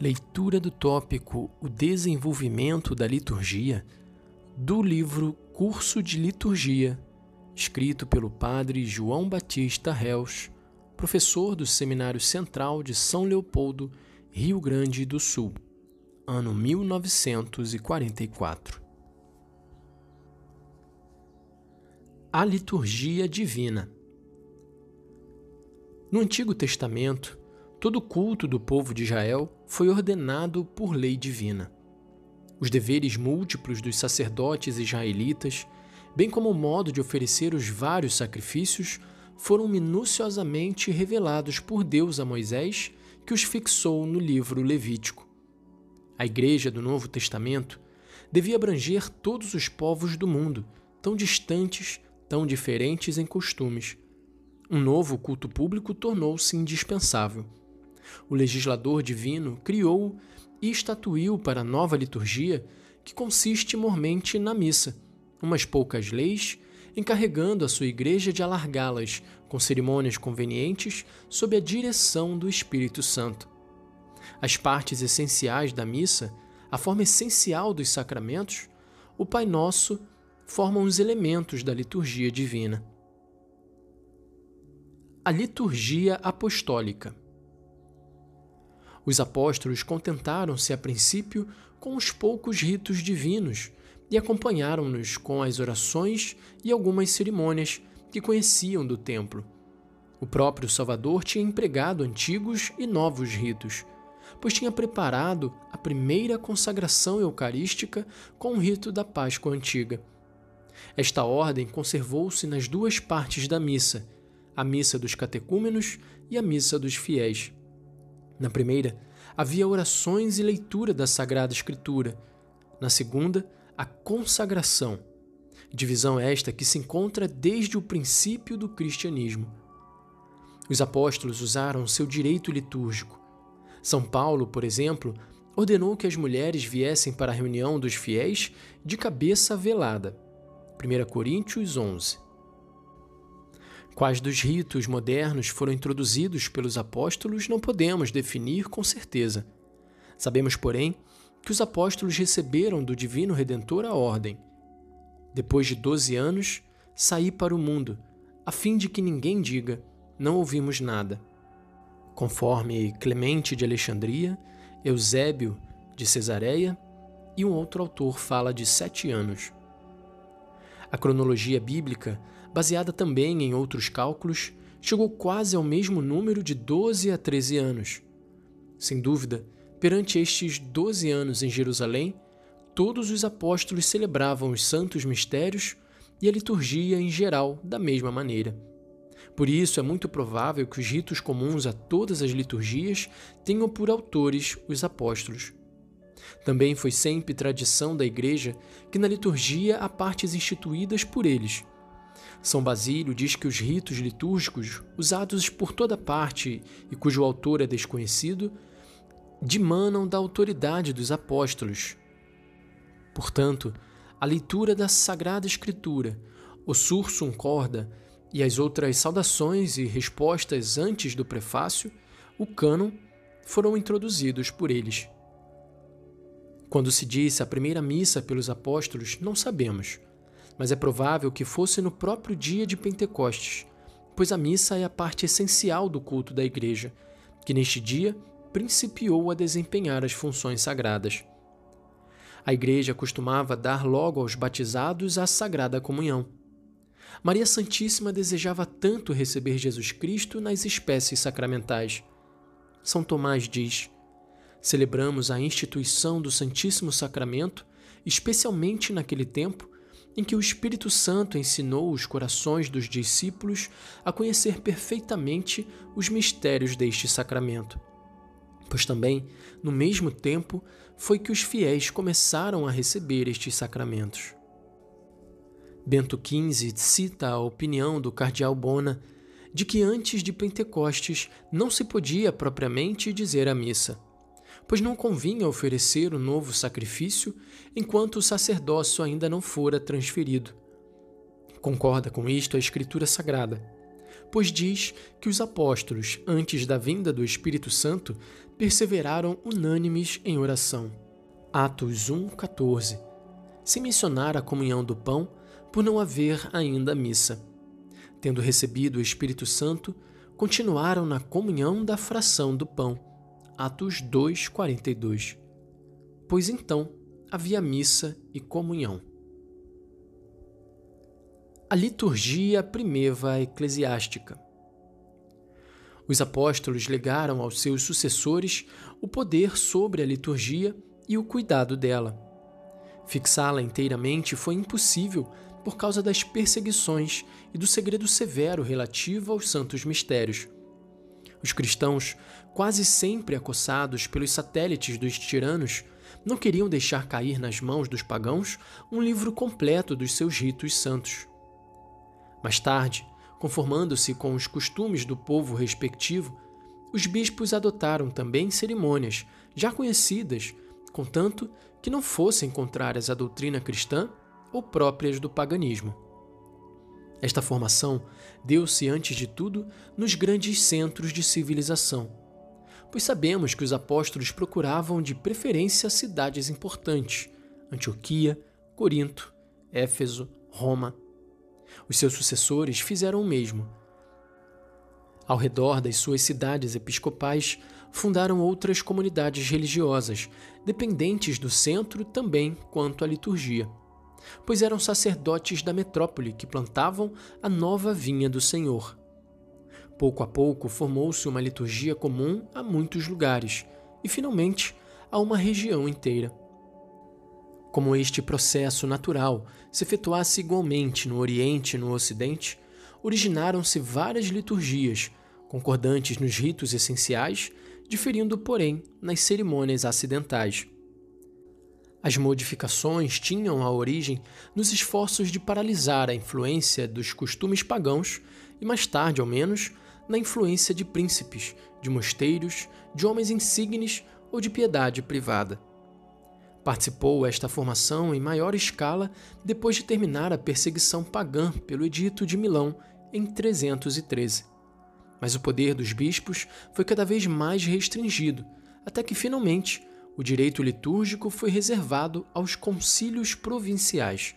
Leitura do tópico O Desenvolvimento da Liturgia do livro Curso de Liturgia, escrito pelo padre João Batista Reus, professor do Seminário Central de São Leopoldo, Rio Grande do Sul, ano 1944. A Liturgia Divina. No Antigo Testamento, Todo culto do povo de Israel foi ordenado por lei divina. Os deveres múltiplos dos sacerdotes israelitas, bem como o modo de oferecer os vários sacrifícios, foram minuciosamente revelados por Deus a Moisés, que os fixou no livro Levítico. A Igreja do Novo Testamento devia abranger todos os povos do mundo, tão distantes, tão diferentes em costumes. Um novo culto público tornou-se indispensável o legislador divino criou e estatuiu para a nova liturgia, que consiste mormente na missa, umas poucas leis, encarregando a sua igreja de alargá-las com cerimônias convenientes sob a direção do Espírito Santo. As partes essenciais da missa, a forma essencial dos sacramentos, o Pai Nosso, formam os elementos da liturgia divina. A liturgia apostólica. Os apóstolos contentaram-se a princípio com os poucos ritos divinos e acompanharam-nos com as orações e algumas cerimônias que conheciam do templo. O próprio Salvador tinha empregado antigos e novos ritos, pois tinha preparado a primeira consagração eucarística com o rito da Páscoa antiga. Esta ordem conservou-se nas duas partes da missa, a missa dos catecúmenos e a missa dos fiéis. Na primeira, havia orações e leitura da Sagrada Escritura. Na segunda, a consagração. Divisão esta que se encontra desde o princípio do cristianismo. Os apóstolos usaram seu direito litúrgico. São Paulo, por exemplo, ordenou que as mulheres viessem para a reunião dos fiéis de cabeça velada. 1 Coríntios 11. Quais dos ritos modernos foram introduzidos pelos apóstolos não podemos definir com certeza. Sabemos, porém, que os apóstolos receberam do Divino Redentor a ordem. Depois de doze anos, saí para o mundo, a fim de que ninguém diga: não ouvimos nada. Conforme Clemente de Alexandria, Eusébio de Cesareia e um outro autor fala de sete anos. A cronologia bíblica baseada também em outros cálculos, chegou quase ao mesmo número de 12 a 13 anos. Sem dúvida, perante estes 12 anos em Jerusalém, todos os apóstolos celebravam os santos mistérios e a liturgia em geral da mesma maneira. Por isso, é muito provável que os ritos comuns a todas as liturgias tenham por autores os apóstolos. Também foi sempre tradição da Igreja que na liturgia há partes instituídas por eles, são Basílio diz que os ritos litúrgicos, usados por toda parte e cujo autor é desconhecido, dimanam da autoridade dos apóstolos. Portanto, a leitura da Sagrada Escritura, o sursum corda e as outras saudações e respostas antes do prefácio, o cânon, foram introduzidos por eles. Quando se disse a primeira missa pelos apóstolos, não sabemos mas é provável que fosse no próprio dia de Pentecostes, pois a missa é a parte essencial do culto da Igreja, que neste dia principiou a desempenhar as funções sagradas. A Igreja costumava dar logo aos batizados a Sagrada Comunhão. Maria Santíssima desejava tanto receber Jesus Cristo nas espécies sacramentais. São Tomás diz: Celebramos a instituição do Santíssimo Sacramento, especialmente naquele tempo em que o Espírito Santo ensinou os corações dos discípulos a conhecer perfeitamente os mistérios deste sacramento. Pois também, no mesmo tempo, foi que os fiéis começaram a receber estes sacramentos. Bento XV cita a opinião do cardeal Bona de que antes de Pentecostes não se podia propriamente dizer a missa pois não convinha oferecer o novo sacrifício enquanto o sacerdócio ainda não fora transferido. Concorda com isto a Escritura Sagrada, pois diz que os apóstolos, antes da vinda do Espírito Santo, perseveraram unânimes em oração. Atos 1:14. Se mencionar a comunhão do pão, por não haver ainda missa. Tendo recebido o Espírito Santo, continuaram na comunhão da fração do pão. Atos 2:42. Pois então havia missa e comunhão. A liturgia primeva eclesiástica. Os apóstolos legaram aos seus sucessores o poder sobre a liturgia e o cuidado dela. Fixá-la inteiramente foi impossível por causa das perseguições e do segredo severo relativo aos santos mistérios. Os cristãos, quase sempre acossados pelos satélites dos tiranos, não queriam deixar cair nas mãos dos pagãos um livro completo dos seus ritos santos. Mais tarde, conformando-se com os costumes do povo respectivo, os bispos adotaram também cerimônias já conhecidas, contanto que não fossem contrárias à doutrina cristã ou próprias do paganismo. Esta formação deu-se, antes de tudo, nos grandes centros de civilização, pois sabemos que os apóstolos procuravam de preferência cidades importantes Antioquia, Corinto, Éfeso, Roma. Os seus sucessores fizeram o mesmo. Ao redor das suas cidades episcopais, fundaram outras comunidades religiosas, dependentes do centro também quanto à liturgia pois eram sacerdotes da metrópole que plantavam a nova vinha do Senhor. Pouco a pouco formou-se uma liturgia comum a muitos lugares e, finalmente, a uma região inteira. Como este processo natural se efetuasse igualmente no Oriente e no Ocidente, originaram-se várias liturgias, concordantes nos ritos essenciais, diferindo, porém, nas cerimônias acidentais. As modificações tinham a origem nos esforços de paralisar a influência dos costumes pagãos e, mais tarde ao menos, na influência de príncipes, de mosteiros, de homens insignes ou de piedade privada. Participou esta formação em maior escala depois de terminar a perseguição pagã pelo Edito de Milão em 313. Mas o poder dos bispos foi cada vez mais restringido, até que finalmente o direito litúrgico foi reservado aos concílios provinciais.